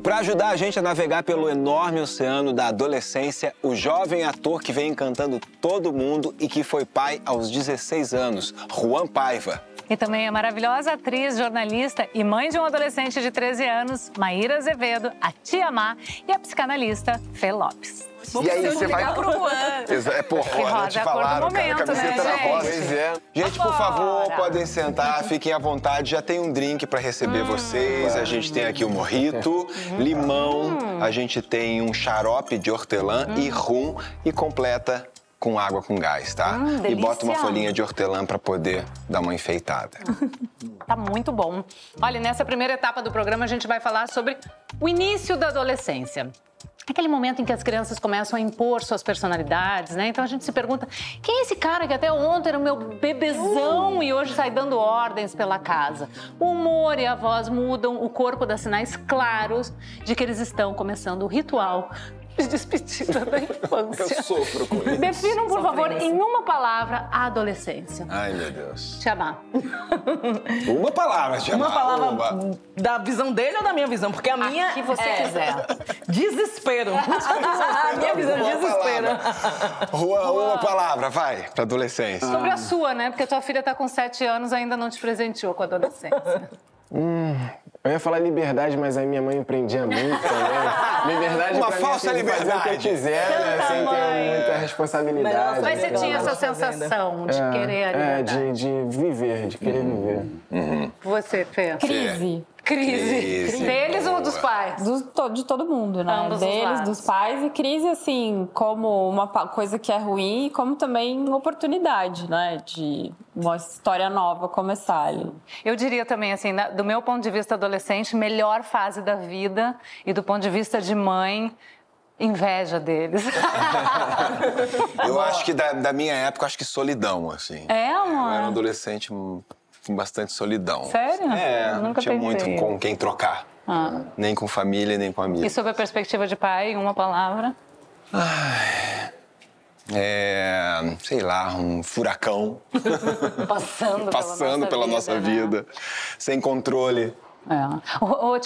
E para ajudar a gente a navegar pelo enorme oceano da adolescência, o jovem ator que vem encantando todo mundo e que foi pai aos 16 anos, Juan Paiva. E também a maravilhosa atriz, jornalista e mãe de um adolescente de 13 anos, Maíra Azevedo, a tia Má e a psicanalista Fê Lopes. Vou e aí você vai pro Juan. É, por rosa, te falaram, momento, cara, a camiseta né, rosa. Pois é. Gente, por favor, podem sentar, fiquem à vontade. Já tem um drink para receber hum, vocês. A gente tem aqui o um morrito, hum. limão, a gente tem um xarope de hortelã hum. e rum e completa com água com gás, tá? Hum, e bota uma folhinha de hortelã para poder dar uma enfeitada. tá muito bom. Olha, nessa primeira etapa do programa a gente vai falar sobre o início da adolescência. Aquele momento em que as crianças começam a impor suas personalidades, né? Então a gente se pergunta: quem é esse cara que até ontem era o meu bebezão e hoje sai dando ordens pela casa? O humor e a voz mudam, o corpo dá sinais claros de que eles estão começando o ritual de despedida da infância. Eu sofro com isso. Definam, por favor, em uma palavra, a adolescência. Ai, meu Deus. Te amar. Uma palavra, te amar. Uma palavra uma. da visão dele ou da minha visão? Porque a minha. O que você é... quiser. Desespero. a minha visão é desespero. Rua, uma palavra, vai, pra adolescência. Sobre a sua, né? Porque a tua filha tá com sete anos ainda não te presenteou com a adolescência. Hum, eu ia falar liberdade, mas aí minha mãe empreendia muito também. Liberdade Uma falsa liberdade. fazer o que eu quiser, né? sem ter muita responsabilidade. Mas você tinha essa sensação de é, querer a liberdade. É, de, de viver, de querer uhum. viver. Uhum. Você, Fê? Crise. Crise. crise. Deles ou dos pais? Do, de todo mundo, né? Ambos Deles, dos pais. E crise, assim, como uma coisa que é ruim, como também uma oportunidade, né? De uma história nova começar ali. Eu diria também, assim, do meu ponto de vista adolescente, melhor fase da vida. E do ponto de vista de mãe, inveja deles. eu acho que da, da, minha época, acho que solidão, assim. É, amor? Eu era um adolescente com bastante solidão. Sério? É, eu nunca tinha muito com quem trocar. Ah. Nem com família, nem com amigos. E sob a perspectiva de pai, uma palavra? Ai, é, sei lá, um furacão. Passando, Passando pela nossa, vida, vida, né? sem controle. É. Ô,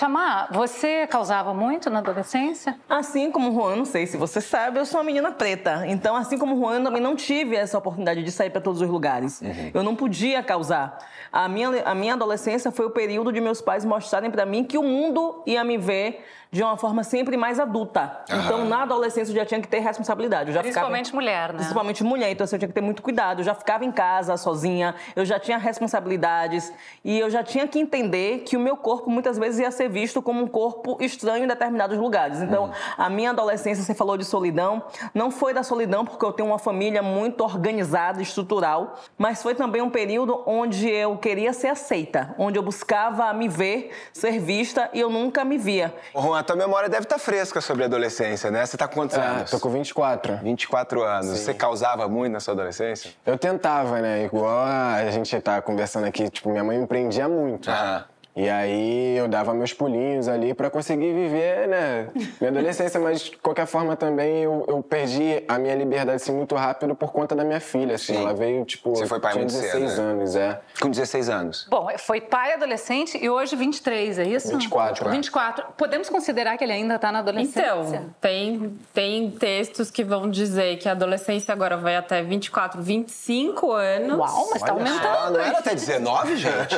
você causava muito na adolescência? Assim como o Juan, não sei se você sabe, eu sou uma menina preta. Então, assim como o Juan, eu também não tive essa oportunidade de sair para todos os lugares. Uhum. Eu não podia causar. A minha, a minha adolescência foi o período de meus pais mostrarem para mim que o mundo ia me ver de uma forma sempre mais adulta. Uhum. Então, na adolescência, eu já tinha que ter responsabilidade. Eu já principalmente ficava... mulher, né? Principalmente mulher. Então, assim, eu tinha que ter muito cuidado. Eu já ficava em casa, sozinha. Eu já tinha responsabilidades. E eu já tinha que entender que o meu corpo, muitas vezes, ia ser visto como um corpo estranho em determinados lugares. Então, uhum. a minha adolescência, você falou de solidão. Não foi da solidão, porque eu tenho uma família muito organizada, estrutural. Mas foi também um período onde eu queria ser aceita. Onde eu buscava me ver, ser vista. E eu nunca me via. Juan, tua memória deve estar tá fresca sobre a adolescência, né? Você tá com quantos é, anos? Tô com 24. 24 anos. Sim. Você causava muito na sua adolescência? Eu tentava, né? Igual a gente tá conversando aqui, tipo, minha mãe me prendia muito. Ah. E aí eu dava meus pulinhos ali para conseguir viver, né, minha adolescência, mas de qualquer forma também eu, eu perdi a minha liberdade assim, muito rápido por conta da minha filha, assim, Sim. ela veio tipo, Você foi pai tinha muito 16 cedo, né? anos, é. Com 16 anos. Bom, foi pai adolescente e hoje 23, é isso? 24. 24. Podemos considerar que ele ainda tá na adolescência? Então, tem tem textos que vão dizer que a adolescência agora vai até 24, 25 anos. Uau, mas tá Olha tá aumentando. Só, não era até 19, gente?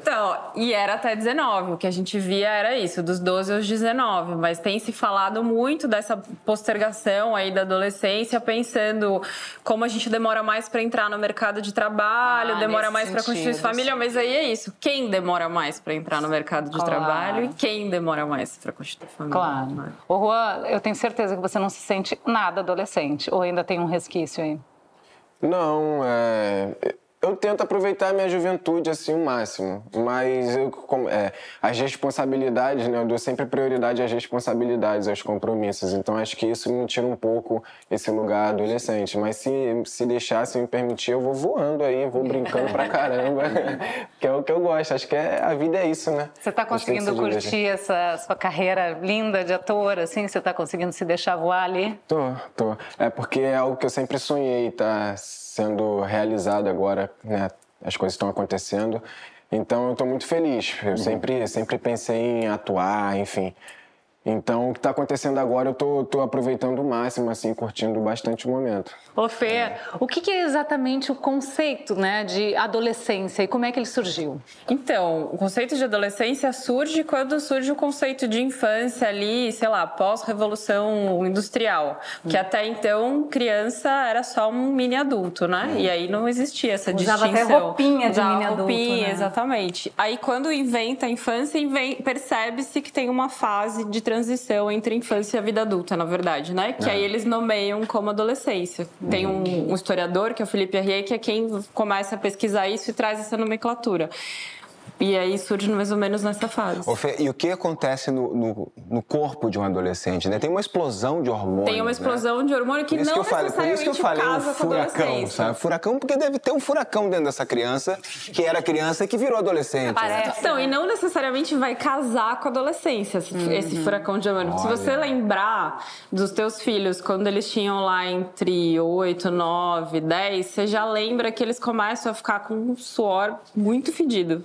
então, e era até 19 que a gente via era isso, dos 12 aos 19, mas tem se falado muito dessa postergação aí da adolescência, pensando como a gente demora mais para entrar no mercado de trabalho, ah, demora mais para constituir família, mas aí é isso, quem demora mais para entrar no mercado de claro. trabalho e quem demora mais para constituir família. Claro. Né? Ô Juan, eu tenho certeza que você não se sente nada adolescente, ou ainda tem um resquício aí? Não, é eu tento aproveitar a minha juventude assim o máximo, mas eu, é, as responsabilidades, né, eu dou sempre prioridade às responsabilidades, aos compromissos. Então acho que isso me tira um pouco esse lugar adolescente. Mas se se deixar, se me permitir, eu vou voando aí, vou brincando pra caramba, que é o que eu gosto. Acho que é, a vida é isso, né? Você tá conseguindo curtir essa sua carreira linda de ator, assim? Você tá conseguindo se deixar voar ali? Tô, tô. É porque é algo que eu sempre sonhei, tá? sendo realizado agora, né? As coisas estão acontecendo. Então eu estou muito feliz. Eu uhum. sempre, sempre pensei em atuar, enfim. Então, o que está acontecendo agora, eu tô, tô, aproveitando o máximo, assim, curtindo bastante o momento. Ô, Fê, é. o que, que, é exatamente o conceito né, de adolescência e como é que ele surgiu? Então, o conceito de adolescência surge quando surge o conceito de infância ali, sei lá, pós-revolução industrial. Que hum. até então, criança era só um mini adulto, né? Hum. E aí não existia essa Usava distinção. Usava até roupinha de mini adulto, roupinha, né? exatamente. Aí quando inventa a infância, percebe-se que tem uma fase de transição entre infância e vida adulta, na verdade, né? Que é. aí eles nomeiam como adolescência. Tem um, um historiador, que é o Felipe Arrier, que é quem começa a pesquisar isso e traz essa nomenclatura. E aí surge mais ou menos nessa fase. Fê, e o que acontece no, no, no, corpo de um adolescente? Né? Tem uma explosão de hormônio. Tem uma né? explosão né? de hormônio que não que necessariamente Por isso que eu falei um furacão, sabe? Furacão, porque deve ter um furacão dentro dessa criança, que era criança e que virou adolescente. Parece. Né? Então, e não necessariamente vai casar com a adolescência, uhum. esse furacão de hormônio. Olha. Se você lembrar dos teus filhos, quando eles tinham lá entre 8, 9, 10, você já lembra que eles começam a ficar com um suor muito fedido.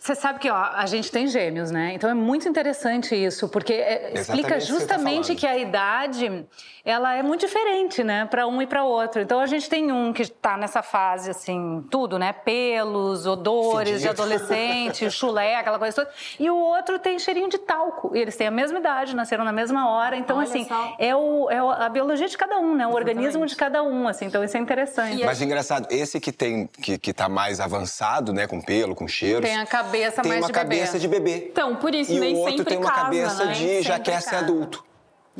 Você sabe que ó, a gente tem gêmeos, né? Então é muito interessante isso, porque é, explica tá justamente que, tá que, a idade ela é muito diferente, né, para um e para outro. Então a gente tem um que está nessa fase assim, tudo, né, pelos, odores Fedido. de adolescente, chulé, aquela coisa toda, e o outro tem cheirinho de talco. E eles têm a mesma idade, nasceram na mesma hora. Então Olha assim é, o, é a biologia de cada um, né, o Exatamente. organismo de cada um, assim. Então isso é interessante. Mas engraçado, esse que tem que, que tá mais avançado, né, com pelo, com cheiros, tem a cabeça tem mais uma de cabeça bebê. de bebê. Então, por isso, e nem o outro tem uma casa, cabeça né? de já quer ser adulto.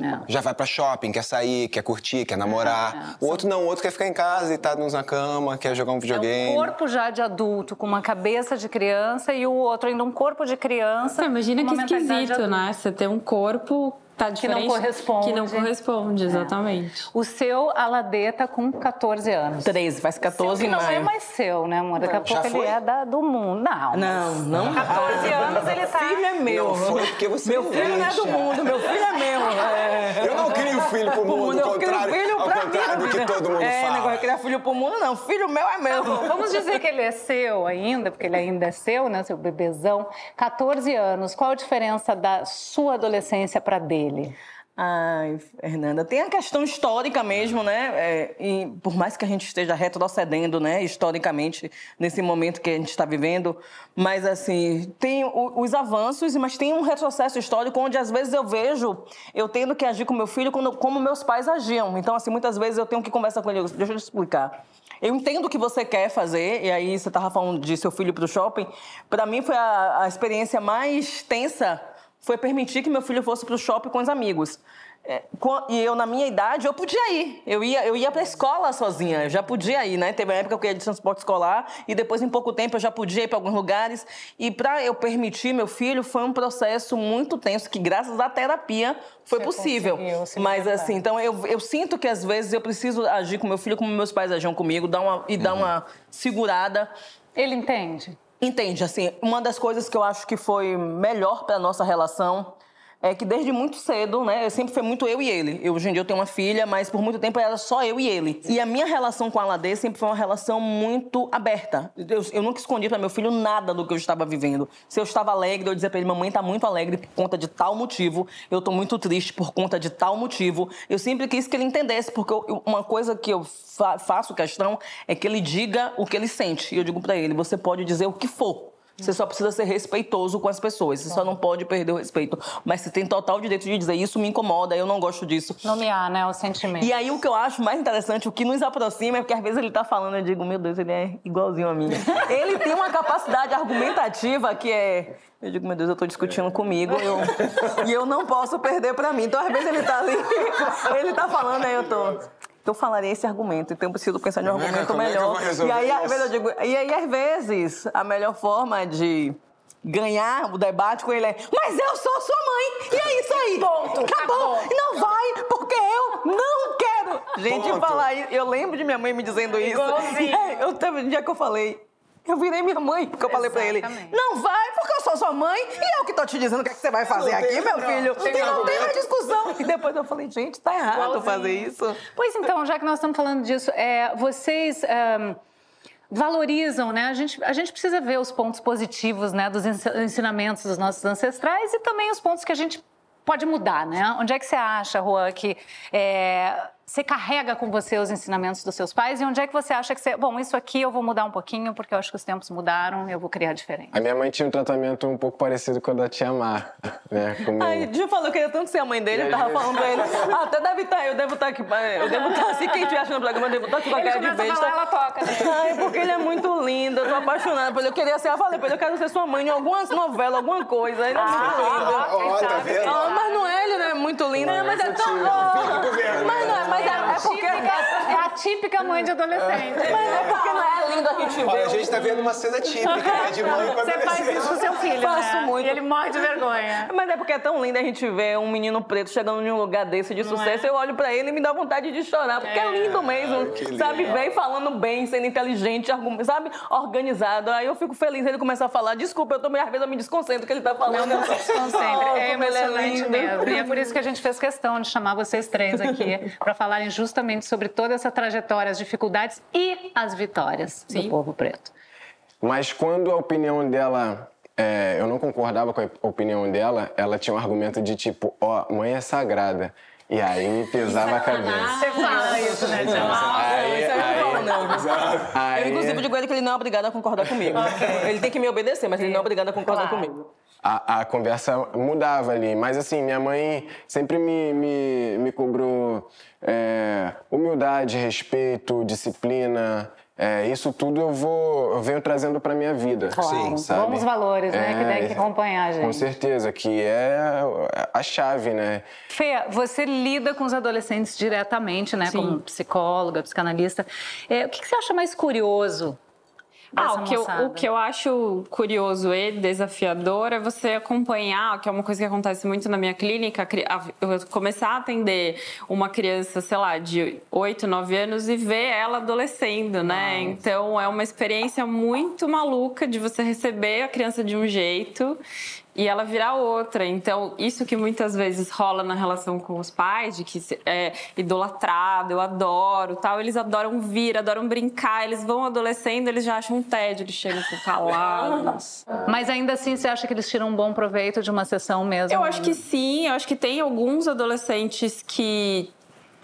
É. Já vai pra shopping, quer sair, quer curtir, quer namorar. É, é. O outro não, o outro quer ficar em casa, deitado na cama, quer jogar um videogame. É um corpo já de adulto, com uma cabeça de criança, e o outro ainda um corpo de criança. Você imagina que esquisito, né? Você ter um corpo Tá que não corresponde. Que não corresponde, exatamente. É. O seu Aladê tá com 14 anos. 13, faz 14 em maio. não é mais seu, né, amor? Daqui a pouco ele é da, do mundo. Não. Não, não. 14 anos ele tá. filho é meu. Não foi porque você Meu filho não é do mundo, meu filho é meu. É. Eu não crio filho pro mundo, ao contrário, ao que todo mundo é, fala. É, negócio de criar filho pro mundo, não. Filho meu é meu. Tá vamos dizer que ele é seu ainda, porque ele ainda é seu, né, seu bebezão. 14 anos. Qual a diferença da sua adolescência para dele? Ai, Fernanda, tem a questão histórica mesmo, né? É, e por mais que a gente esteja retrocedendo, né, historicamente, nesse momento que a gente está vivendo, mas assim, tem o, os avanços, mas tem um retrocesso histórico onde às vezes eu vejo eu tendo que agir com meu filho como, como meus pais agiam. Então, assim, muitas vezes eu tenho que conversar com ele. Deixa eu te explicar. Eu entendo o que você quer fazer, e aí você estava falando de seu filho para o shopping. Para mim foi a, a experiência mais tensa foi permitir que meu filho fosse para o shopping com os amigos. É, e eu, na minha idade, eu podia ir. Eu ia, eu ia para a escola sozinha, eu já podia ir, né? Teve uma época que eu ia de transporte escolar e depois, em pouco tempo, eu já podia ir para alguns lugares. E para eu permitir meu filho, foi um processo muito tenso, que graças à terapia foi Você possível. Mas assim, então eu, eu sinto que às vezes eu preciso agir com meu filho como meus pais agiam comigo dar uma, e dar uhum. uma segurada. Ele entende? Entende, assim, uma das coisas que eu acho que foi melhor para nossa relação é que desde muito cedo, né, sempre foi muito eu e ele. Eu, hoje em dia eu tenho uma filha, mas por muito tempo era só eu e ele. E a minha relação com a Ladê sempre foi uma relação muito aberta. Eu, eu nunca escondi para meu filho nada do que eu estava vivendo. Se eu estava alegre, eu dizia para ele: mamãe está muito alegre por conta de tal motivo, eu estou muito triste por conta de tal motivo. Eu sempre quis que ele entendesse, porque eu, uma coisa que eu fa faço questão é que ele diga o que ele sente. E eu digo para ele: você pode dizer o que for você só precisa ser respeitoso com as pessoas. Você só não pode perder o respeito. Mas você tem total direito de dizer isso me incomoda, eu não gosto disso. Nomear, né, o sentimento. E aí o que eu acho mais interessante, o que nos aproxima é porque às vezes ele tá falando, eu digo, meu Deus, ele é igualzinho a mim. ele tem uma capacidade argumentativa que é eu digo, meu Deus, eu tô discutindo comigo eu, e eu não posso perder pra mim. Então, às vezes, ele tá ali, ele tá falando, aí eu tô. Que eu falaria esse argumento, então eu preciso pensar em um argumento melhor. É e aí, às vezes, eu digo, e aí, às vezes, a melhor forma de ganhar o debate com ele é mas eu sou sua mãe, e é isso aí. Ponto. Acabou. Acabou. Não vai, porque eu não quero. Gente, Ponto. falar isso, eu lembro de minha mãe me dizendo isso. Igualzinho. Eu teve um dia que eu falei, eu virei minha mãe, porque eu falei pra ele: não vai, porque eu sou sua mãe e eu que tô te dizendo o que, é que você vai fazer aqui, tem, meu filho. Não, e não tem mais discussão. E depois eu falei: gente, tá errado Igualzinho. fazer isso. Pois então, já que nós estamos falando disso, é, vocês. Um, valorizam, né? A gente, a gente precisa ver os pontos positivos, né, dos ensinamentos dos nossos ancestrais e também os pontos que a gente pode mudar, né? Onde é que você acha, Juan, que é, você carrega com você os ensinamentos dos seus pais e onde é que você acha que você. Bom, isso aqui eu vou mudar um pouquinho porque eu acho que os tempos mudaram e eu vou criar diferente. A minha mãe tinha um tratamento um pouco parecido com o da tia Mar, né? Como... Ai, já falou que eu queria tanto ser a mãe dele, eu tava falando pra ele. Ah, até deve estar, tá, eu devo estar tá aqui. Eu devo estar, tá, se quem estiver achando o programa, eu devo estar aqui com a cara de besta. ela toca. Né? Ai, porque ele é muito lindo, eu tô apaixonada por ele. Eu queria ser, eu falei pra ele, eu quero ser sua mãe em alguma novela, alguma coisa. Ele é muito ah, lindo. Ó, tá vendo? Ah, mas não é, ele não é muito lindo. Não, mas é tão. Mas não é, mas é, é porque é a típica mãe de adolescente. Mas é porque não é lindo a gente ver. A gente tá vendo uma cena típica né, de mãe com Você faz isso com seu filho, Faço né? muito. E ele morre de vergonha. Mas é porque é tão lindo a gente ver um menino preto chegando em um lugar desse de sucesso. É? Eu olho pra ele e me dá vontade de chorar, porque é, é lindo mesmo. Ah, sabe, vem falando bem, sendo inteligente, sabe, organizado. Aí eu fico feliz, ele começa a falar, desculpa, eu também, às vezes eu me desconcentro que ele tá falando. Não, não se desconcentra. Oh, é emocionante é mesmo. E é por isso que a gente fez questão de chamar vocês três aqui, para falarem justamente sobre toda essa trajetória as dificuldades e as vitórias Sim. do povo preto. Mas quando a opinião dela é, eu não concordava com a opinião dela, ela tinha um argumento de tipo, ó, oh, mãe é sagrada. E aí me pesava a cabeça. Você fala isso, né, Tiago? Aí, aí, aí, não. Aí, eu, inclusive, digo ele que ele não é obrigado a concordar comigo. Okay. Ele tem que me obedecer, mas ele não é obrigado a concordar claro. comigo. A, a, conversa mudava ali. Mas assim, minha mãe sempre me, me, me cobrou é, humildade, respeito, disciplina. É, isso tudo eu vou eu venho trazendo para minha vida. Claro. Sim, sabe? Bons valores, né? que tem que acompanhar a gente. Com certeza, que é a chave, né? Fê, você lida com os adolescentes diretamente, né? Sim. Como psicóloga, psicanalista. É, o que, que você acha mais curioso ah, o que, eu, o que eu acho curioso e desafiador é você acompanhar, que é uma coisa que acontece muito na minha clínica, eu começar a atender uma criança, sei lá, de 8, 9 anos e ver ela adolescendo, né? Nossa. Então é uma experiência muito maluca de você receber a criança de um jeito e ela virar outra. Então, isso que muitas vezes rola na relação com os pais, de que é idolatrado, eu adoro, tal, eles adoram vir, adoram brincar, eles vão adolescendo, eles já acham um tédio, eles chegam com calados. Mas ainda assim, você acha que eles tiram um bom proveito de uma sessão mesmo? Eu acho que sim, eu acho que tem alguns adolescentes que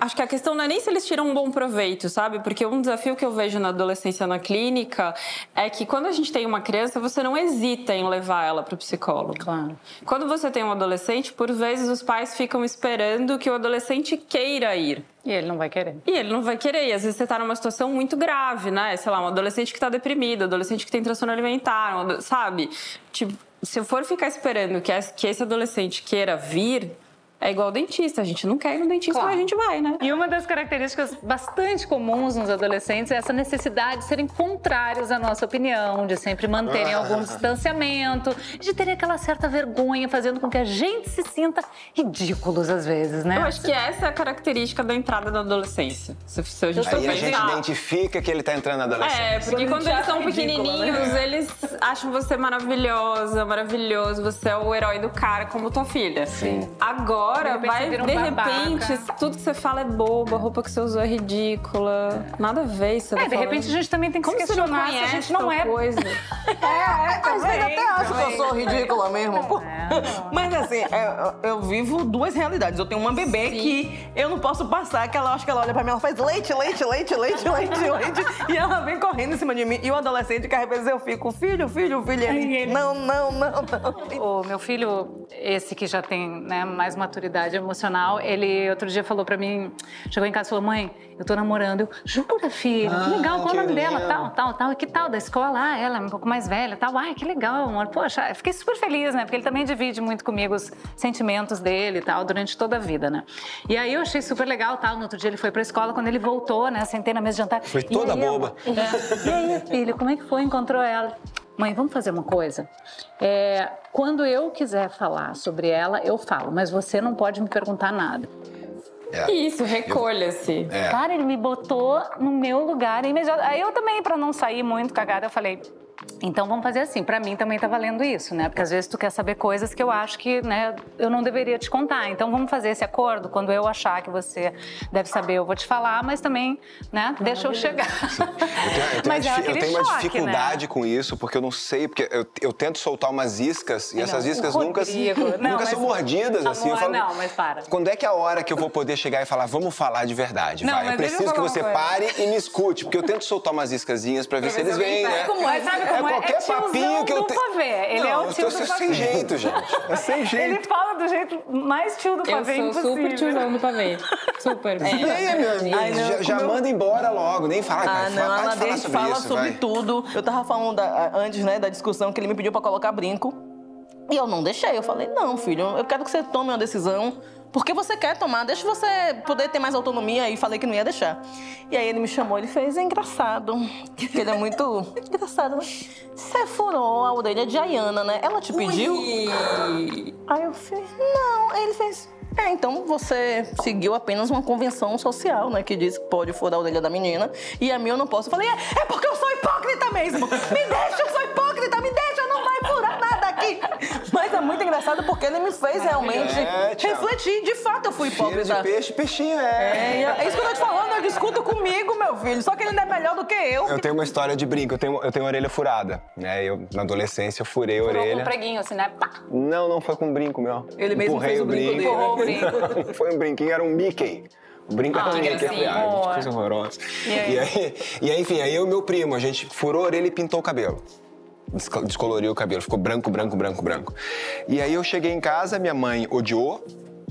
Acho que a questão não é nem se eles tiram um bom proveito, sabe? Porque um desafio que eu vejo na adolescência na clínica é que quando a gente tem uma criança, você não hesita em levar ela para o psicólogo. Claro. Quando você tem um adolescente, por vezes os pais ficam esperando que o adolescente queira ir. E ele não vai querer. E ele não vai querer. E às vezes você está numa situação muito grave, né? Sei lá, um adolescente que está deprimido, um adolescente que tem transtorno alimentar, um, sabe? Tipo, se eu for ficar esperando que esse adolescente queira vir, é igual dentista, a gente não quer ir no dentista, claro. mas a gente vai, né? E uma das características bastante comuns nos adolescentes é essa necessidade de serem contrários à nossa opinião, de sempre manterem ah. algum distanciamento, de terem aquela certa vergonha, fazendo com que a gente se sinta ridículos às vezes, né? Eu acho que essa é a característica da entrada da adolescência. Se, se a gente Aí a gente identifica que ele está entrando na adolescência. É, porque quando eles são pequenininhos, né? eles acham você maravilhosa, maravilhoso, você é o herói do cara, como tua filha. Sim. Agora agora, de vai, um de repente, tudo que você fala é bobo, a roupa que você usou é ridícula. Nada a ver isso. É, de repente a gente também tem que Como se questionar se a gente não é. Coisa. é, é, às vezes até acho que eu sou ridícula mesmo. É, Mas assim, eu, eu, vivo duas realidades. Eu tenho uma bebê Sim. que eu não posso passar, que ela acha que ela olha pra mim, ela faz leite, leite, leite, leite, leite, leite, e ela vem correndo em cima de mim. E o adolescente, que às vezes eu fico filho, filho, filho. Ele, ele... Não, não, não, não. O meu filho, esse que já tem né, mais maturidade emocional, ele outro dia falou pra mim, chegou em casa e falou, mãe, eu tô namorando. Eu, jura, filho? Ah, que legal, qual é o nome dela? Tal, tal, tal. E que tal da escola? Ah, ela é um pouco mais velha, tal. Ai, que legal, amor. Poxa, fiquei super feliz, né? Porque ele também divide muito comigo os sentimentos dele e tal, durante toda a vida, né? E aí eu achei super legal, tal. No outro dia ele foi pra escola, quando ele voltou, né? Sentei na mesa de jantar. Foi toda boba. Eu, é. E aí, filho, como é que foi? Encontrou ela? Mãe, vamos fazer uma coisa? É, quando eu quiser falar sobre ela, eu falo, mas você não pode me perguntar nada. É. Isso, recolha-se. É. Cara, ele me botou no meu lugar imediato. Aí eu também, para não sair muito cagada, eu falei, então vamos fazer assim, para mim também tá valendo isso, né? Porque às vezes tu quer saber coisas que eu acho que, né, eu não deveria te contar. Então vamos fazer esse acordo, quando eu achar que você deve saber, eu vou te falar, mas também, né, deixa eu chegar. Eu tenho, eu tenho, mas é eu tenho uma choque, dificuldade né? com isso, porque eu não sei, porque eu, eu tento soltar umas iscas e não, essas iscas nunca, não, nunca são mordidas, amor, assim. Eu falo, não, mas para. Quando é que é a hora que eu vou poder chegar e falar, vamos falar de verdade, não, vai? Eu preciso que você pare e me escute, porque eu tento soltar umas iscazinhas pra ver se eles vêm, né? Como é, sabe é? é qualquer é papinho que eu tenho. pavê. Ele não, é o tio do pavê. sem jeito, gente. É sem jeito. Ele fala do jeito mais tio do pavê Eu sou super tiozão do pavê. Super. É. Aí, meu amigo? Ai, não, já, já meu... manda embora logo, nem fala. Ah, não, fala, a Nader fala isso, sobre vai. tudo. Eu tava falando da, antes, né, da discussão que ele me pediu pra colocar brinco. E eu não deixei. Eu falei, não, filho, eu quero que você tome uma decisão porque você quer tomar, deixa você poder ter mais autonomia. E falei que não ia deixar. E aí ele me chamou, ele fez, é engraçado. Porque ele é muito engraçado, né? Você furou a orelha de Ayana, né? Ela te pediu? Ui. Aí eu fiz, não. Aí ele fez, é, então você seguiu apenas uma convenção social, né? Que diz que pode furar a orelha da menina. E a minha eu não posso. Eu falei, é, é porque eu sou hipócrita mesmo. Me deixa, eu sou hipócrita, me deixa, Mas é muito engraçado porque ele me fez realmente é, refletir. De fato, eu fui hipócrita. De peixe, peixinho, é. É, é isso que eu tô te falando, eu discuto comigo, meu filho. Só que ele não é melhor do que eu. Eu tenho uma história de brinco, eu tenho, eu tenho orelha furada. Né? Eu, na adolescência, eu furei a orelha. com um preguinho, assim, né? Pá. Não, não foi com um brinco, meu. Ele mesmo Empurrei fez o brinco, brinco dele. o brinco. foi um brinquinho, era um Mickey. O brinco ah, Mickey, que é coisa horrorosa. E aí? E aí, e aí, enfim, aí eu e meu primo, a gente furou a orelha e pintou o cabelo descoloriu o cabelo, ficou branco, branco, branco, branco. E aí eu cheguei em casa, minha mãe odiou,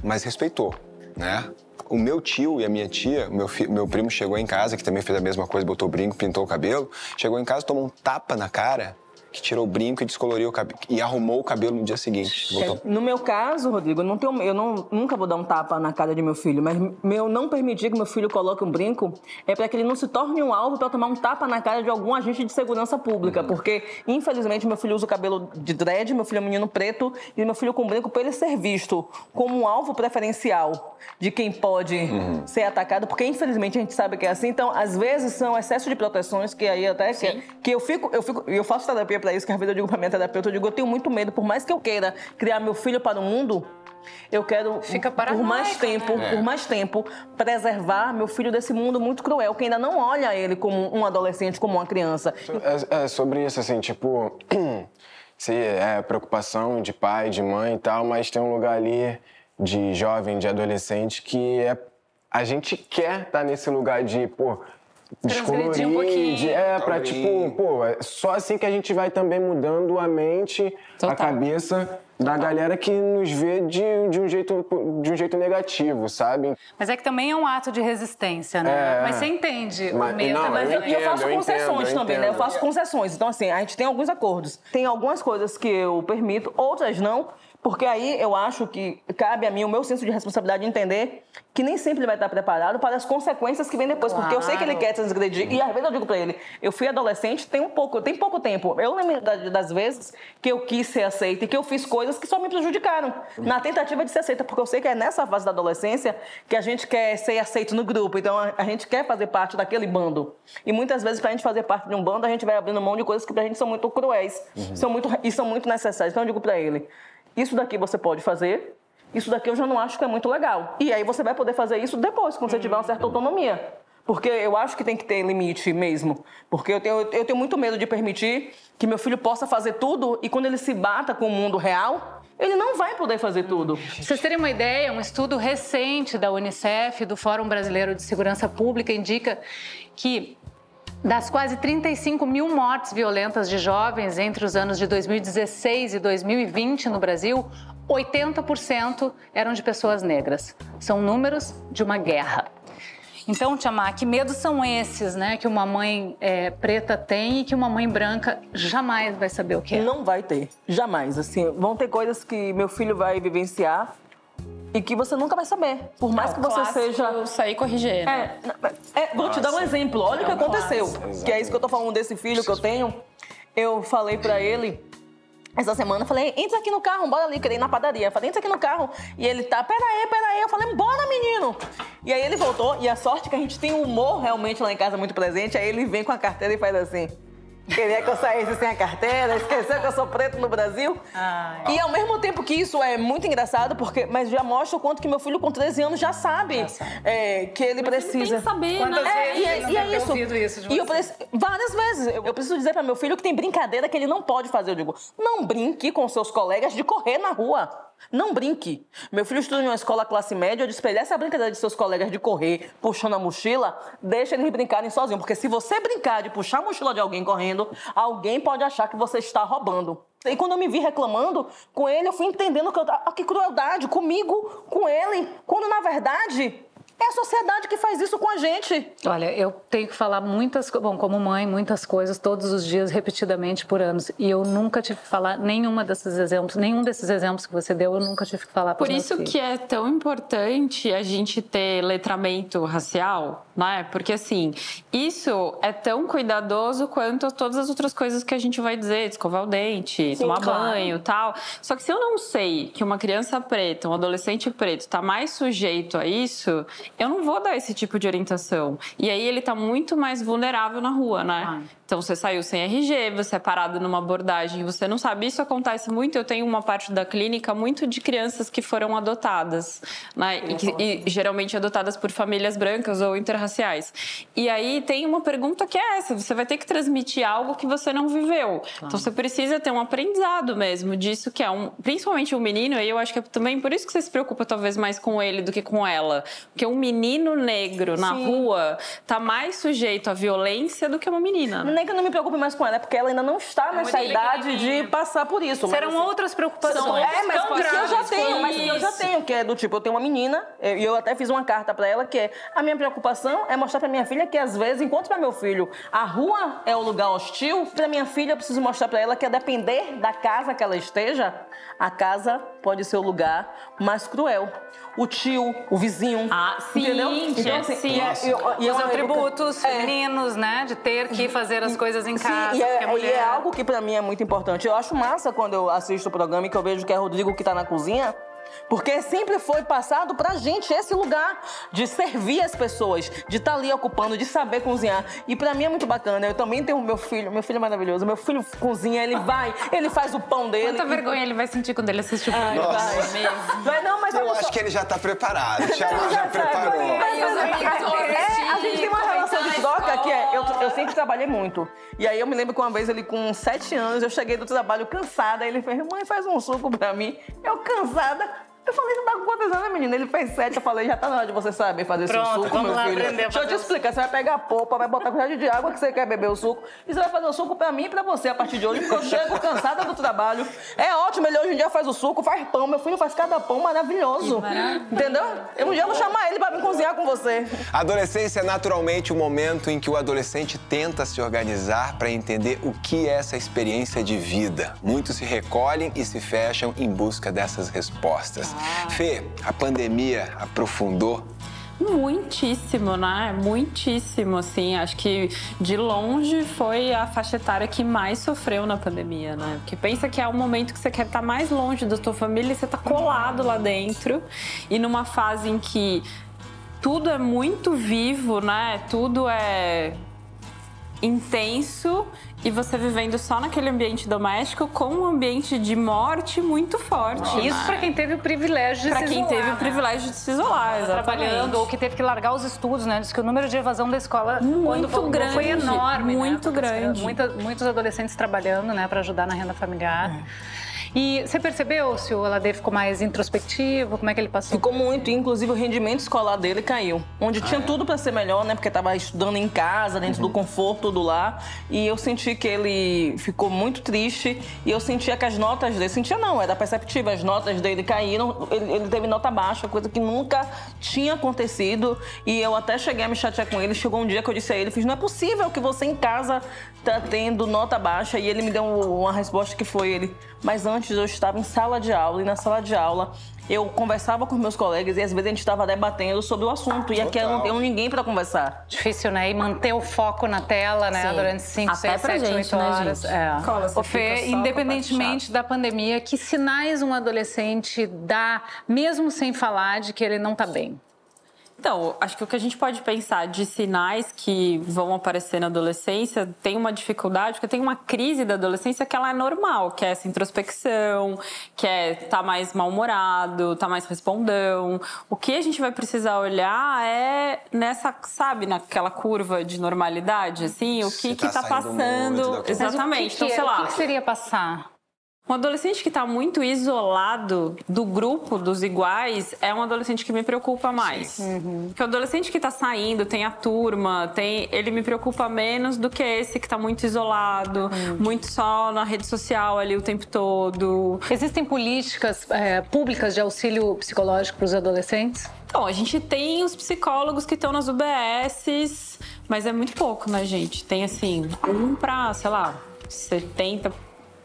mas respeitou, né? O meu tio e a minha tia, meu, meu primo chegou em casa, que também fez a mesma coisa, botou brinco, pintou o cabelo, chegou em casa, tomou um tapa na cara que tirou o brinco e descoloriu o cabelo e arrumou o cabelo no dia seguinte. Voltou. No meu caso, Rodrigo, eu, não tenho, eu não, nunca vou dar um tapa na cara de meu filho, mas meu não permitir que meu filho coloque um brinco é para que ele não se torne um alvo para tomar um tapa na cara de algum agente de segurança pública, uhum. porque infelizmente meu filho usa o cabelo de dread, meu filho é um menino preto e meu filho com brinco para ele ser visto como um alvo preferencial de quem pode uhum. ser atacado, porque infelizmente a gente sabe que é assim. Então, às vezes são excesso de proteções que aí até que, que eu fico eu fico eu faço terapia para isso, que às vezes eu digo para minha terapeuta, eu digo, eu tenho muito medo, por mais que eu queira criar meu filho para o mundo, eu quero Fica por mais tempo, né? por mais tempo, preservar meu filho desse mundo muito cruel, que ainda não olha ele como um adolescente, como uma criança. É, é sobre isso, assim, tipo, se é preocupação de pai, de mãe e tal, mas tem um lugar ali de jovem, de adolescente que é a gente quer estar tá nesse lugar de, pô, descolorir, um pouquinho. De, é, pra tipo, pô, é só assim que a gente vai também mudando a mente, Total. a cabeça da galera que nos vê de, de, um jeito, de um jeito negativo, sabe? Mas é que também é um ato de resistência, né? É, mas você entende mas, o medo. Não, mas eu, entendo, eu faço eu concessões entendo, também, né? Eu faço concessões. Então, assim, a gente tem alguns acordos. Tem algumas coisas que eu permito, outras não. Porque aí eu acho que cabe a mim o meu senso de responsabilidade de entender que nem sempre ele vai estar preparado para as consequências que vêm depois. Claro. Porque eu sei que ele quer transgredir. E às vezes eu digo para ele, eu fui adolescente tem um pouco, tem pouco tempo. Eu lembro das vezes que eu quis ser aceita e que eu fiz coisas que só me prejudicaram. Na tentativa de ser aceita. Porque eu sei que é nessa fase da adolescência que a gente quer ser aceito no grupo. Então a gente quer fazer parte daquele bando. E muitas vezes, para a gente fazer parte de um bando, a gente vai abrindo mão de coisas que para a gente são muito cruéis uhum. são muito, e são muito necessárias. Então eu digo para ele, isso daqui você pode fazer, isso daqui eu já não acho que é muito legal. E aí você vai poder fazer isso depois, quando você tiver uma certa autonomia. Porque eu acho que tem que ter limite mesmo. Porque eu tenho, eu tenho muito medo de permitir que meu filho possa fazer tudo e quando ele se bata com o mundo real, ele não vai poder fazer tudo. Pra vocês terem uma ideia, um estudo recente da Unicef, do Fórum Brasileiro de Segurança Pública, indica que Das quase 35 mil mortes violentas de jovens entre os anos de 2016 e 2020 no Brasil, 80% eram de pessoas negras. São números de uma guerra. Então, Tiamá, que medos são esses, né? Que uma mãe é, preta tem e que uma mãe branca jamais vai saber o que é? Não vai ter, jamais. Assim, vão ter coisas que meu filho vai vivenciar e que você nunca vai saber. Por mais é, que você seja. sair corrigir. Né? É, é, vou te dar um exemplo. Olha é o que aconteceu. Clássico. Que é isso que eu tô falando desse filho que eu tenho. Eu falei para ele essa semana, eu falei, entra aqui no carro, bora ali, queria ir na padaria. Eu falei, entra aqui no carro. E ele tá, peraí, peraí. Eu falei, bora, menino. E aí ele voltou, e a sorte é que a gente tem humor realmente lá em casa muito presente. Aí ele vem com a carteira e faz assim. Queria que eu saísse sem a carteira, esqueceu que eu sou preto no Brasil. Ai. E ao mesmo tempo que isso é muito engraçado, porque, mas já mostra o quanto que meu filho com 13 anos já sabe. É, que ele mas precisa. Ele tem que saber, Quantas né? É, e, é, e é isso. isso e eu preciso, várias vezes. Eu, eu preciso dizer para meu filho que tem brincadeira que ele não pode fazer. Eu digo, não brinque com seus colegas de correr na rua. Não brinque. Meu filho estuda em uma escola classe média, eu disse pra ele, essa brincadeira de seus colegas de correr, puxando a mochila, deixa eles brincarem sozinhos. Porque se você brincar de puxar a mochila de alguém correndo, alguém pode achar que você está roubando. E quando eu me vi reclamando com ele, eu fui entendendo que, eu, ah, que crueldade comigo, com ele, quando na verdade é a sociedade que faz isso com a gente. Olha, eu tenho que falar muitas, bom, como mãe, muitas coisas todos os dias, repetidamente por anos, e eu nunca tive que falar nenhuma desses exemplos, nenhum desses exemplos que você deu, eu nunca tive que falar. Por isso que é tão importante a gente ter letramento racial, né? Porque assim, isso é tão cuidadoso quanto todas as outras coisas que a gente vai dizer, escovar o dente, Sim, tomar claro. banho, tal. Só que se eu não sei que uma criança preta, um adolescente preto, está mais sujeito a isso eu não vou dar esse tipo de orientação. E aí ele está muito mais vulnerável na rua, né? Ah. Então você saiu sem RG, você é parado numa abordagem, você não sabe. Isso acontece muito. Eu tenho uma parte da clínica muito de crianças que foram adotadas, né? E, que, e geralmente adotadas por famílias brancas ou interraciais. E aí tem uma pergunta que é essa: você vai ter que transmitir algo que você não viveu. Então você precisa ter um aprendizado mesmo disso, que é um, principalmente o um menino. E eu acho que é também por isso que você se preocupa talvez mais com ele do que com ela, porque um menino negro na Sim. rua tá mais sujeito à violência do que uma menina. Nem que eu não me preocupe mais com ela, é porque ela ainda não está é nessa idade de passar por isso. Serão assim, outras preocupações. São é, mas porque eu já tenho, mas eu já tenho, que é do tipo, eu tenho uma menina, e eu até fiz uma carta para ela que é a minha preocupação é mostrar para minha filha que às vezes, enquanto para meu filho a rua é o lugar hostil, para minha filha eu preciso mostrar para ela que a depender da casa que ela esteja, a casa pode ser o lugar mais cruel o tio, o vizinho. Ah, sim, entendeu? Então, assim, sim. E, e, e, os atributos é. femininos, né? De ter que fazer as coisas em casa. Sim, e é, mulher... e é algo que para mim é muito importante. Eu acho massa quando eu assisto o programa e que eu vejo que é Rodrigo que tá na cozinha. Porque sempre foi passado pra gente esse lugar de servir as pessoas, de estar tá ali ocupando, de saber cozinhar. E pra mim é muito bacana. Eu também tenho meu filho, meu filho é maravilhoso. Meu filho cozinha, ele vai, ele faz o pão dele. Quanta vergonha ele vai sentir quando ele assistir o programa. Vai. mesmo. Vai, não, mas eu acho só... que ele já tá preparado. Já, já, já preparou. Mas, é, a gente tem uma relação de troca que é, eu, eu sempre trabalhei muito. E aí eu me lembro que uma vez ele com sete anos, eu cheguei do trabalho cansada, ele fez, mãe, faz um suco pra mim. Eu cansada, eu falei, você tá com quantos anos, menina? Ele fez sete. Eu falei, já tá na hora de você saber fazer Pronto, seu suco, meu filho. Deixa eu te explicar. Você vai pegar a polpa, vai botar quantidade de água que você quer beber o suco. E você vai fazer o suco pra mim e pra você a partir de hoje, porque eu chego cansada do trabalho. É ótimo, ele hoje em dia faz o suco, faz pão. Meu filho faz cada pão maravilhoso. Entendeu? Eu um dia vou chamar ele pra me cozinhar com você. A adolescência é naturalmente o momento em que o adolescente tenta se organizar para entender o que é essa experiência de vida. Muitos se recolhem e se fecham em busca dessas respostas. Ah. Fê, a pandemia aprofundou Muitíssimo, né? Muitíssimo, assim. Acho que de longe foi a faixa etária que mais sofreu na pandemia, né? Porque pensa que é o momento que você quer estar mais longe da sua família e você está colado lá dentro. E numa fase em que tudo é muito vivo, né? Tudo é intenso e você vivendo só naquele ambiente doméstico com um ambiente de morte muito forte. Isso para quem teve o privilégio de pra se isolar. Para quem teve né? o privilégio de se isolar, exatamente. Trabalhando ou que teve que largar os estudos, né? Diz que o número de evasão da escola muito quando grande, foi enorme, muito né? grande. Muita, muitos adolescentes trabalhando, né, para ajudar na renda familiar. É. E você percebeu se o Aladê ficou mais introspectivo? Como é que ele passou? Ficou muito, inclusive o rendimento escolar dele caiu. Onde ah, tinha é? tudo para ser melhor, né? Porque estava estudando em casa, dentro uhum. do conforto do lar. E eu senti que ele ficou muito triste e eu sentia que as notas dele, sentia não, era perceptível, as notas dele caíram, ele, ele teve nota baixa, coisa que nunca tinha acontecido. E eu até cheguei a me chatear com ele. Chegou um dia que eu disse a ele, fiz, não é possível que você em casa tá tendo nota baixa. E ele me deu uma resposta que foi ele, mas antes eu estava em sala de aula e na sala de aula eu conversava com meus colegas e às vezes a gente estava debatendo sobre o assunto. E aqui eu não tenho ninguém para conversar. Difícil, né? E manter o foco na tela, né? Sim. Durante 5, 6, 7, 8 horas. Né, é. O Fê, independentemente da pandemia, que sinais um adolescente dá, mesmo sem falar de que ele não está bem? Então, acho que o que a gente pode pensar de sinais que vão aparecer na adolescência tem uma dificuldade, porque tem uma crise da adolescência que ela é normal, que é essa introspecção, que é estar tá mais mal-humorado, estar tá mais respondão. O que a gente vai precisar olhar é nessa, sabe, naquela curva de normalidade, assim, o que está tá passando. Exatamente. então, sei lá. O que seria passar? Um adolescente que está muito isolado do grupo dos iguais é um adolescente que me preocupa mais. Uhum. Porque o adolescente que está saindo, tem a turma, tem, ele me preocupa menos do que esse que está muito isolado, uhum. muito só na rede social ali o tempo todo. Existem políticas é, públicas de auxílio psicológico para os adolescentes? Então, a gente tem os psicólogos que estão nas UBSs, mas é muito pouco, né, gente? Tem assim, um para, sei lá, 70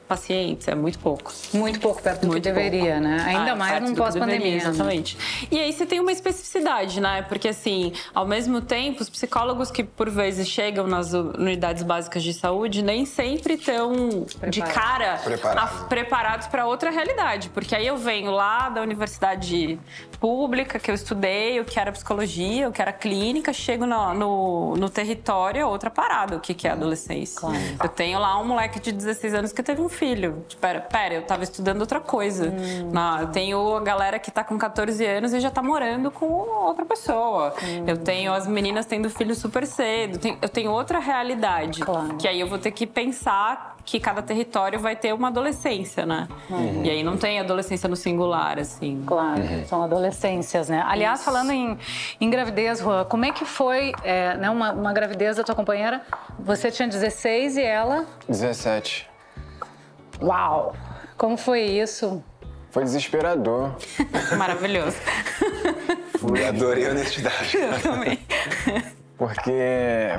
pacientes, é muito pouco. Muito pouco perto do muito que deveria, pouco. né? Ainda ah, mais num pós-pandemia. Exatamente. E aí você tem uma especificidade, né? Porque assim, ao mesmo tempo, os psicólogos que por vezes chegam nas unidades básicas de saúde nem sempre estão de cara Preparado. preparados para outra realidade. Porque aí eu venho lá da universidade pública que eu estudei, o que era psicologia, o que era clínica, chego no, no, no território, é outra parada, o que, que é adolescência. Claro. Eu tenho lá um moleque de 16 anos que teve um filho. Pera, pera eu tava estudando outra coisa. Hum. Na, eu tenho a galera que tá com 14 anos e já tá morando com outra pessoa. Hum. Eu tenho as meninas tendo filho super cedo. eu tenho outra realidade. Claro. Que aí eu vou ter que pensar que cada território vai ter uma adolescência, né? Uhum. E aí não tem adolescência no singular, assim. Claro, uhum. são adolescências, né? Aliás, Isso. falando em, em gravidez, Juan, como é que foi é, né, uma, uma gravidez da tua companheira? Você tinha 16 e ela? 17. Uau! Como foi isso? Foi desesperador. Maravilhoso. Fui, adorei a honestidade. Eu também. Porque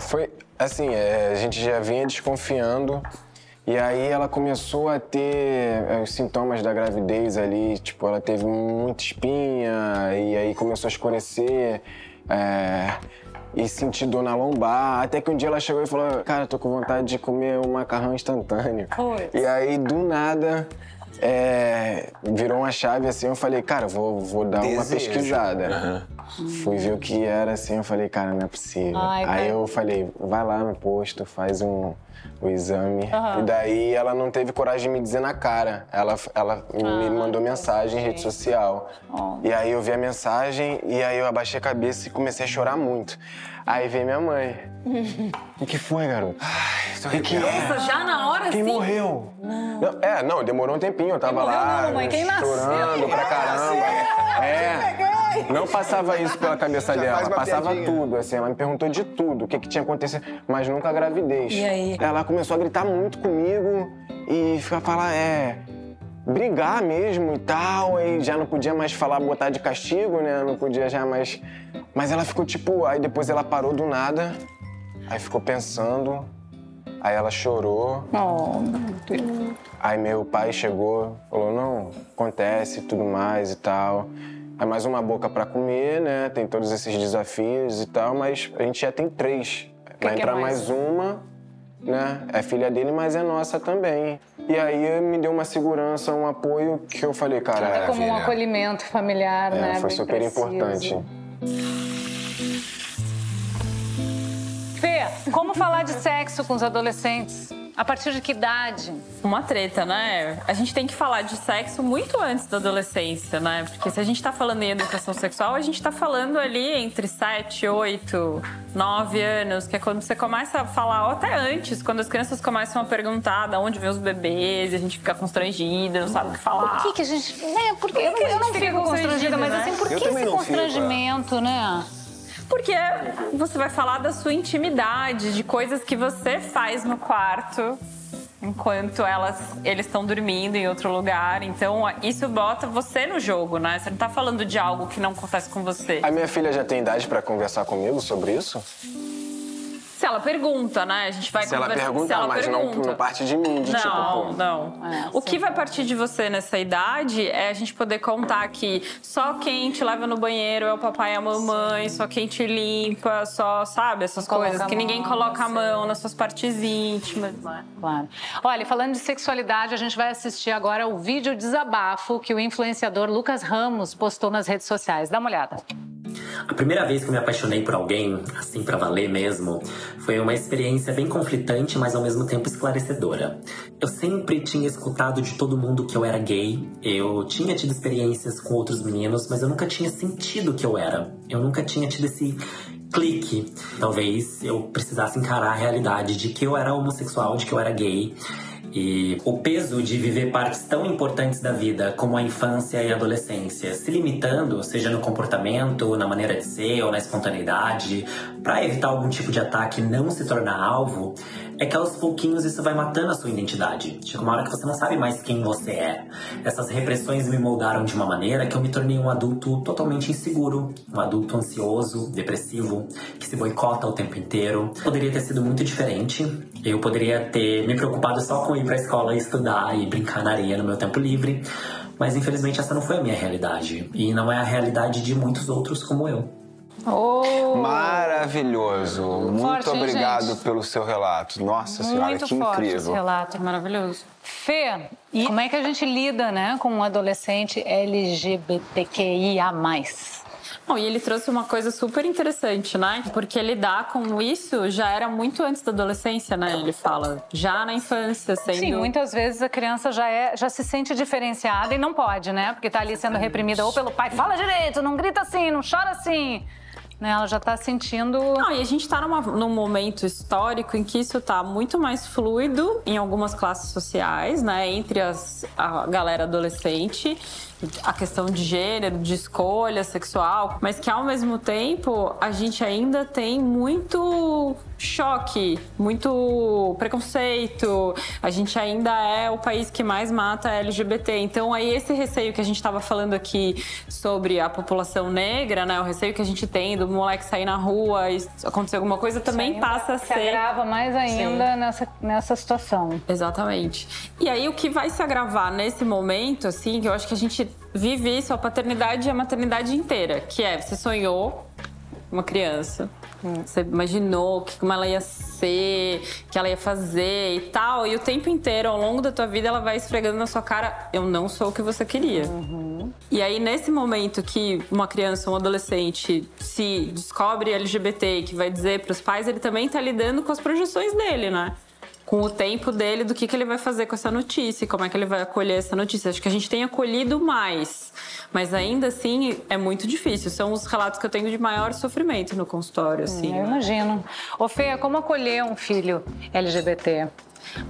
foi, assim, é, a gente já vinha desconfiando e aí ela começou a ter é, os sintomas da gravidez ali, tipo, ela teve muita espinha e aí começou a escurecer. É, e senti dor na lombar. Até que um dia ela chegou e falou: Cara, tô com vontade de comer um macarrão instantâneo. E aí, do nada, é, virou uma chave assim. Eu falei: Cara, vou, vou dar Desejo. uma pesquisada. Uhum. Fui ver o que era assim. Eu falei: Cara, não é possível. Ai, aí eu falei: Vai lá no posto, faz um o exame. Uhum. E daí ela não teve coragem de me dizer na cara. Ela, ela ah, me mandou mensagem em rede social. Oh. E aí eu vi a mensagem e aí eu abaixei a cabeça e comecei a chorar muito. Aí veio minha mãe. O que foi, garoto? Ai, tô que Nossa, já na hora, Quem sim? morreu? Não. não. É, não, demorou um tempinho. Eu tava lá, não, mãe. Quem chorando nasceu? pra caramba. É. Não passava isso pela cabeça Já dela, passava piadinha. tudo, assim, ela me perguntou de tudo, o que, que tinha acontecido, mas nunca a gravidez. E aí? Ela começou a gritar muito comigo e ficar falar, é, brigar mesmo e tal, e já não podia mais falar, botar de castigo, né? Não podia já mais. Mas ela ficou tipo, aí depois ela parou do nada, aí ficou pensando, aí ela chorou. Oh, meu Deus. Aí meu pai chegou, falou, não, acontece e tudo mais e tal é mais uma boca para comer, né? Tem todos esses desafios e tal, mas a gente já tem três. Vai que entrar é mais? mais uma, né? É filha dele, mas é nossa também. E aí me deu uma segurança, um apoio que eu falei, cara. É como um acolhimento familiar, é, né? Foi super preciso. importante. Fê, como falar de sexo com os adolescentes? A partir de que idade? Uma treta, né? A gente tem que falar de sexo muito antes da adolescência, né? Porque se a gente tá falando em educação sexual, a gente tá falando ali entre 7, 8, 9 anos, que é quando você começa a falar, ou até antes, quando as crianças começam a perguntar de onde vem os bebês, e a gente fica constrangida, não sabe o que falar. Por que, que a gente. Né? Porque eu, não, eu não fico constrangida, mas assim, por que esse constrangimento, fico, né? Porque você vai falar da sua intimidade, de coisas que você faz no quarto enquanto elas eles estão dormindo em outro lugar. Então, isso bota você no jogo, né? Você não tá falando de algo que não acontece com você. A minha filha já tem idade para conversar comigo sobre isso? Ela pergunta, né? A gente vai Se ela pergunta, se ela mas pergunta. não, não parte de mim, de não, tipo... Não, não. É, o que vai partir de você nessa idade é a gente poder contar que só quem te leva no banheiro é o papai e a mamãe, sim. só quem te limpa, só, sabe? Essas coisas. Que ninguém coloca a mão nas suas partes íntimas. Claro. Olha, falando de sexualidade, a gente vai assistir agora o vídeo desabafo que o influenciador Lucas Ramos postou nas redes sociais. Dá uma olhada. A primeira vez que eu me apaixonei por alguém, assim para valer mesmo, foi uma experiência bem conflitante, mas ao mesmo tempo esclarecedora. Eu sempre tinha escutado de todo mundo que eu era gay, eu tinha tido experiências com outros meninos, mas eu nunca tinha sentido que eu era. Eu nunca tinha tido esse clique. Talvez eu precisasse encarar a realidade de que eu era homossexual, de que eu era gay. E o peso de viver partes tão importantes da vida, como a infância e a adolescência, se limitando, seja no comportamento, na maneira de ser ou na espontaneidade, para evitar algum tipo de ataque e não se tornar alvo, é que aos pouquinhos isso vai matando a sua identidade. Chega uma hora que você não sabe mais quem você é. Essas repressões me moldaram de uma maneira que eu me tornei um adulto totalmente inseguro, um adulto ansioso, depressivo, que se boicota o tempo inteiro. Poderia ter sido muito diferente. Eu poderia ter me preocupado só com ir pra escola e estudar e brincar na areia no meu tempo livre. Mas infelizmente essa não foi a minha realidade. E não é a realidade de muitos outros como eu. Oh. Maravilhoso. Muito forte, obrigado gente? pelo seu relato. Nossa Muito senhora, que forte incrível. Esse relato, maravilhoso. Fê, e como é que a gente lida, né, com um adolescente LGBTQIA+. Bom, e ele trouxe uma coisa super interessante, né? Porque lidar com isso já era muito antes da adolescência, né? Ele fala, já na infância, sendo... Sim, muitas vezes a criança já, é, já se sente diferenciada e não pode, né? Porque tá ali sendo reprimida ou pelo pai, fala direito, não grita assim, não chora assim né? Ela já está sentindo. Não, e a gente está num momento histórico em que isso está muito mais fluido em algumas classes sociais, né? Entre as, a galera adolescente a questão de gênero, de escolha sexual, mas que ao mesmo tempo a gente ainda tem muito choque, muito preconceito. A gente ainda é o país que mais mata LGBT. Então aí esse receio que a gente estava falando aqui sobre a população negra, né, o receio que a gente tem do moleque sair na rua e acontecer alguma coisa também passa a ser se agrava mais ainda nessa nessa situação. Exatamente. E aí o que vai se agravar nesse momento, assim, que eu acho que a gente vive isso, a paternidade e a maternidade inteira, que é você sonhou uma criança, hum. você imaginou que como ela ia ser, que ela ia fazer e tal, e o tempo inteiro, ao longo da tua vida, ela vai esfregando na sua cara, eu não sou o que você queria. Uhum. E aí, nesse momento que uma criança, um adolescente se descobre LGBT, que vai dizer para os pais, ele também tá lidando com as projeções dele, né? Com o tempo dele do que, que ele vai fazer com essa notícia, como é que ele vai acolher essa notícia. Acho que a gente tem acolhido mais, mas ainda assim é muito difícil. São os relatos que eu tenho de maior sofrimento no consultório. Assim, eu imagino. Ô, Fê, como acolher um filho LGBT?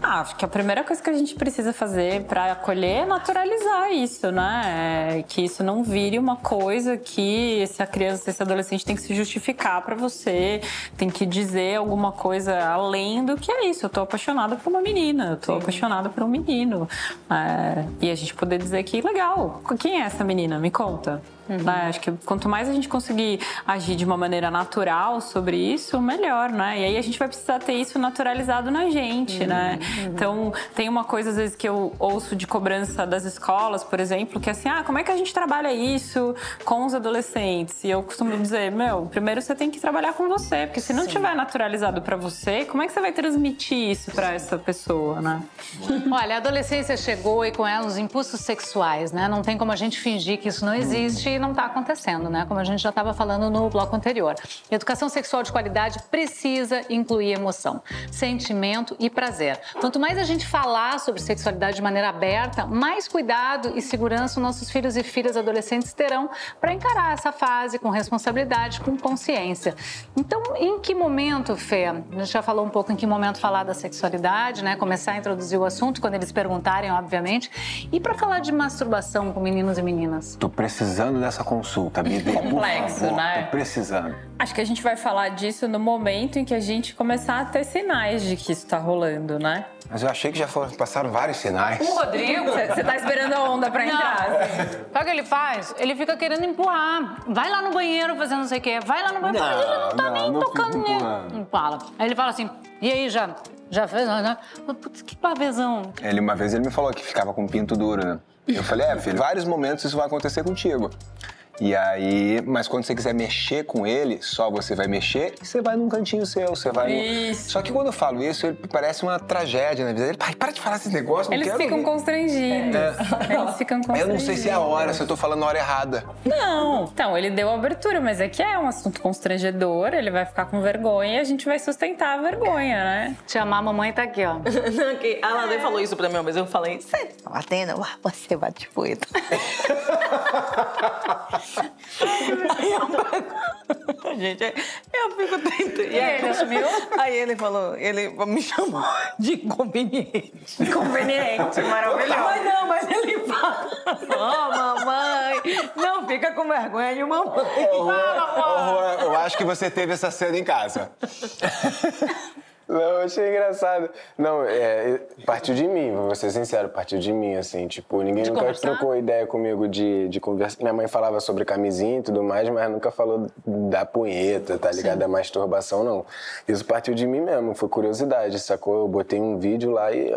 Ah, acho que a primeira coisa que a gente precisa fazer para acolher é naturalizar isso, né? É que isso não vire uma coisa que essa criança, esse adolescente tem que se justificar para você, tem que dizer alguma coisa além do que é isso. Eu tô apaixonada por uma menina, eu tô Sim. apaixonada por um menino. É, e a gente poder dizer que legal, quem é essa menina? Me conta. Uhum. Né? Acho que quanto mais a gente conseguir agir de uma maneira natural sobre isso, melhor, né? E aí a gente vai precisar ter isso naturalizado na gente, né? uhum. né? Então, tem uma coisa às vezes que eu ouço de cobrança das escolas, por exemplo, que é assim, ah, como é que a gente trabalha isso com os adolescentes? E eu costumo dizer, meu, primeiro você tem que trabalhar com você, porque se não Sim. tiver naturalizado para você, como é que você vai transmitir isso para essa pessoa, né? Olha, a adolescência chegou e com ela os impulsos sexuais, né? Não tem como a gente fingir que isso não existe não está acontecendo, né? Como a gente já estava falando no bloco anterior. Educação sexual de qualidade precisa incluir emoção, sentimento e prazer. Quanto mais a gente falar sobre sexualidade de maneira aberta, mais cuidado e segurança nossos filhos e filhas adolescentes terão para encarar essa fase com responsabilidade, com consciência. Então, em que momento, Fê? A gente já falou um pouco em que momento falar da sexualidade, né? Começar a introduzir o assunto quando eles perguntarem, obviamente. E para falar de masturbação com meninos e meninas? Tô precisando dessa consulta, me dê, Complexo, favor, né? Tô precisando. Acho que a gente vai falar disso no momento em que a gente começar a ter sinais de que isso tá rolando, né? Mas eu achei que já foram, passaram vários sinais. O Rodrigo. Você tá esperando a onda pra entrar. Sabe o que ele faz? Ele fica querendo empurrar. Vai lá no banheiro fazer não sei o quê. Vai lá no banheiro. Não, Mas ele não tá não, nem não tocando nele. Não fala. Aí ele fala assim, e aí, já, já fez? Né? Putz, que pavezão. Ele, uma vez ele me falou que ficava com pinto duro, né? Eu falei, é, filho, vários momentos isso vai acontecer contigo. E aí, mas quando você quiser mexer com ele, só você vai mexer e você vai num cantinho seu, você vai. no- Isso. Só que quando eu falo isso, ele parece uma tragédia na vida dele. Pai, para de falar esse negócio, não Eles quero ficam ouvir." constrangidos. Eles ficam constrangidos. Eu não sei se é a hora, se eu tô falando na hora errada. Não. Então, ele deu abertura, mas é que é um assunto constrangedor, ele vai ficar com vergonha e a gente vai sustentar a vergonha, né? Te amar, a mamãe tá aqui, ó. Não, que a Ladê falou isso pra mim vez, eu falei, você tá batendo? Você bate poeta. Aí eu gente, eu fico tentando. E aí ele assumiu? Aí ele falou, ele me chamou de inconveniente. Inconveniente, maravilhoso. Mas não, mas ele fala, ó, mamãe, não fica com vergonha de mamãe. Ô, Juan, eu acho que você teve essa cena em casa. Não, eu achei engraçado. Não, é, partiu de mim, vou ser sincero, partiu de mim, assim, tipo, ninguém De nunca conversar? trocou ideia comigo de, de conversa. Minha mãe falava sobre camisinha e tudo mais, mas nunca falou da punheta, tá ligado? Da masturbação, não. Isso partiu de mim mesmo, foi curiosidade, sacou? Eu botei um vídeo lá e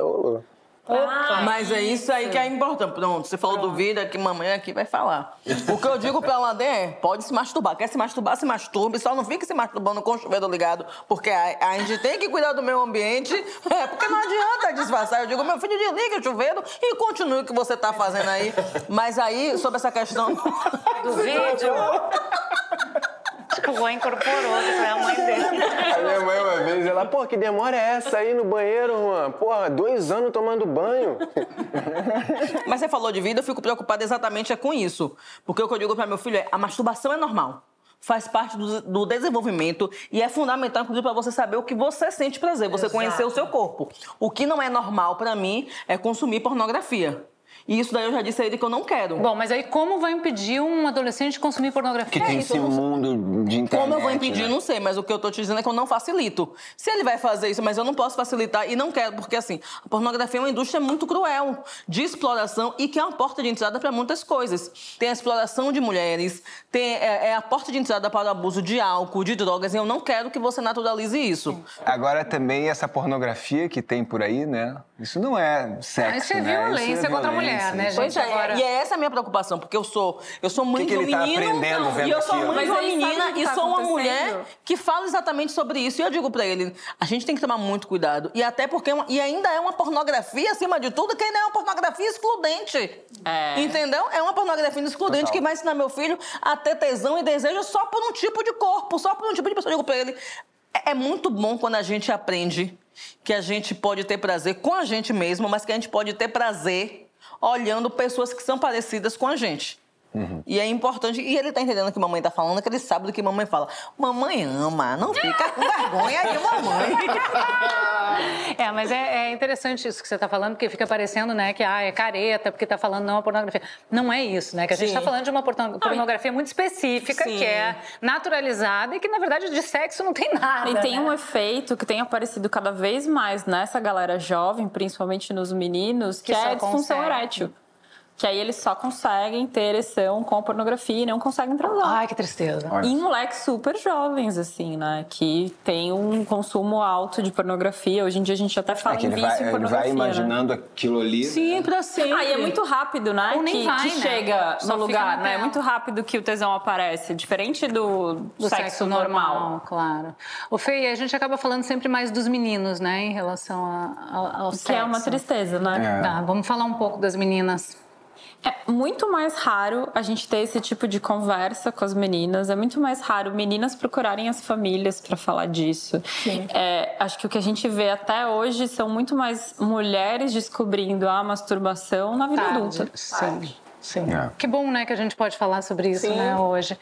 rolou. Mas é isso aí que é importante. Pronto, você falou do vídeo, que mamãe aqui vai falar. O que eu digo pra Ladê é, pode se masturbar. Quer se masturbar, se masturbe. Só não fique se masturbando com o chuveiro ligado, porque a, a gente tem que cuidar do meio ambiente. É, porque não adianta disfarçar. Eu digo, meu filho, desliga o chuveiro e continue o que você tá fazendo aí. Mas aí, sobre essa questão... Do vídeo. Acho que o Juan incorporou, que foi a mãe dele. A minha mãe uma vez, ela, pô, que demora é essa aí no banheiro, Juan? Porra, dois anos tomando banho. Mas você falou de vida, eu fico preocupada exatamente é com isso. Porque o que eu digo para meu filho é: a masturbação é normal. Faz parte do, do desenvolvimento e é fundamental, inclusive, para você saber o que você sente prazer, você conhecer o seu corpo. O que não é normal para mim é consumir pornografia. E isso daí eu já disse a ele que eu não quero. Bom, mas aí como vai impedir um adolescente de consumir pornografia? Que tem isso, esse não- mundo de internet. Como eu vou impedir, né? não sei, mas o que eu tô te dizendo é que eu não facilito. Se ele vai fazer isso, mas eu não posso facilitar e não quero, porque assim, a pornografia é uma indústria muito cruel, de exploração e que é uma porta de entrada para muitas coisas. Tem a exploração de mulheres, tem, é, é a porta de entrada para o abuso de álcool, de drogas, e eu não quero que você naturalize isso. Agora também essa pornografia que tem por aí, né? Isso não é sexo, Isso é né? violência contra a mulher, né, Pois gente? é, Agora- e é essa a minha preocupação, porque eu sou, eu sou mãe que de um ele tá menino vendo e eu sou aquilo? mãe de uma menina que e tá sou uma mulher que fala exatamente sobre isso. E eu digo pra ele, a gente tem que tomar muito cuidado. E até porque é uma- e ainda é uma pornografia acima de tudo, que ainda é uma pornografia excludente. É. Entendeu? É uma pornografia excludente Total. que vai ensinar meu filho a ter tesão e desejo só por um tipo de corpo, só por um tipo de pessoa. Eu digo pra ele, é é muito bom quando a gente aprende que a gente pode ter prazer com a gente mesmo, mas que a gente pode ter prazer olhando pessoas que são parecidas com a gente. E é importante, e ele tá entendendo o que mamãe tá falando, que ele sabe do que mamãe fala. Mamãe ama, não fica com vergonha de mamãe. É, mas é, é interessante isso que você está falando, porque fica parecendo, né, que ah, é careta, porque está falando não a pornografia. Não é isso, né? Que a gente Sim. está falando de uma porno- pornografia muito específica, Sim. que é naturalizada e que, na verdade, de sexo não tem nada. E tem né? um efeito que tem aparecido cada vez mais nessa galera jovem, principalmente nos meninos, que, Que é a disfunção erétil. Que aí eles só conseguem ter ereção com pornografia e não conseguem transar. Ai, que tristeza. Olha. E moleques super jovens, assim, né? Que tem um consumo alto de pornografia. Hoje em dia a gente até fala É que em ele vício vai, em ele pornografia. vai né? imaginando aquilo ali. Sim, pra sempre. Ah, e é muito rápido, né? Ou nem que, vai, que né? chega Só no lugar, na né? É muito rápido que o tesão aparece. Diferente do, Do sexo, normal. claro. O Fê, a gente acaba falando sempre mais dos meninos, né, em relação a- ao, ao Que sexo. é uma tristeza, né? É. Tá, vamos falar um pouco das meninas. É muito mais raro a gente ter esse tipo de conversa com as meninas. É muito mais raro meninas procurarem as famílias para falar disso. É, acho que o que a gente vê até hoje são muito mais mulheres descobrindo a masturbação na vida Tarde. adulta. Sim. Sim. É. Que bom, né, que a gente pode falar sobre isso, Sim. né, hoje.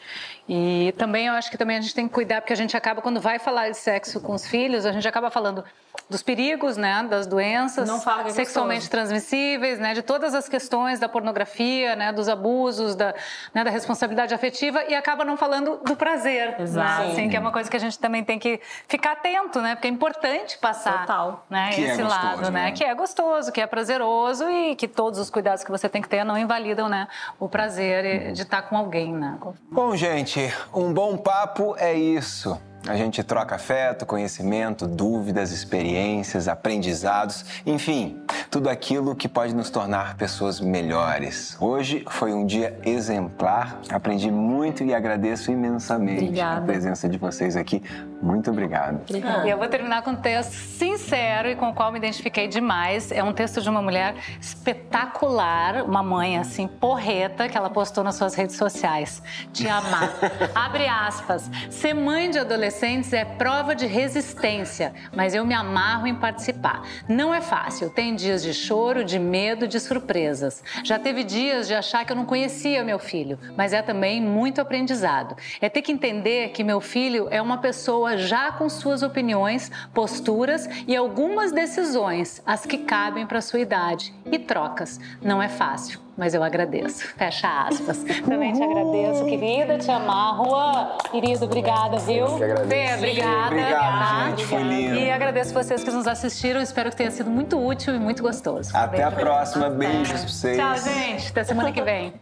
E também eu acho que também a gente tem que cuidar, porque a gente acaba, quando vai falar de sexo com os filhos, a gente acaba falando dos perigos, né, das doenças é sexualmente transmissíveis, né, de todas as questões da pornografia, né, dos abusos, da, né, da responsabilidade afetiva e acaba não falando do prazer, né, Exato. Né, assim, que é uma coisa que a gente também tem que ficar atento, né, porque é importante passar, Total. né, que é esse é gostoso, lado, né, né, que é gostoso, que é prazeroso e que todos os cuidados que você tem que ter não invalidam, né, o prazer de estar com alguém, né. Bom, gente, um bom papo é isso. A gente troca afeto, conhecimento, dúvidas, experiências, aprendizados, enfim, tudo aquilo que pode nos tornar pessoas melhores. Hoje foi um dia exemplar, aprendi muito e agradeço imensamente Obrigada. a presença de vocês aqui. Muito obrigado. Obrigada. E eu vou terminar com um texto sincero e com o qual me identifiquei demais. É um texto de uma mulher espetacular, uma mãe assim, porreta, que ela postou nas suas redes sociais. Te amar. Abre aspas. Ser mãe de adolescente adolescentes é prova de resistência, mas eu me amarro em participar. Não é fácil, tem dias de choro, de medo, de surpresas. Já teve dias de achar que eu não conhecia meu filho, mas é também muito aprendizado. É ter que entender que meu filho é uma pessoa já com suas opiniões, posturas e algumas decisões, as que cabem para sua idade, e trocas. Não é fácil mas eu agradeço. Fecha aspas. Também te agradeço, querida, te amar. Juan, querido, obrigada, viu? Fê, obrigada. Obrigado, gente. Foi lindo. E agradeço vocês que nos assistiram. Espero que tenha sido muito útil e muito gostoso. Até a próxima. Beijos pra vocês. Tchau, gente. Até semana que vem.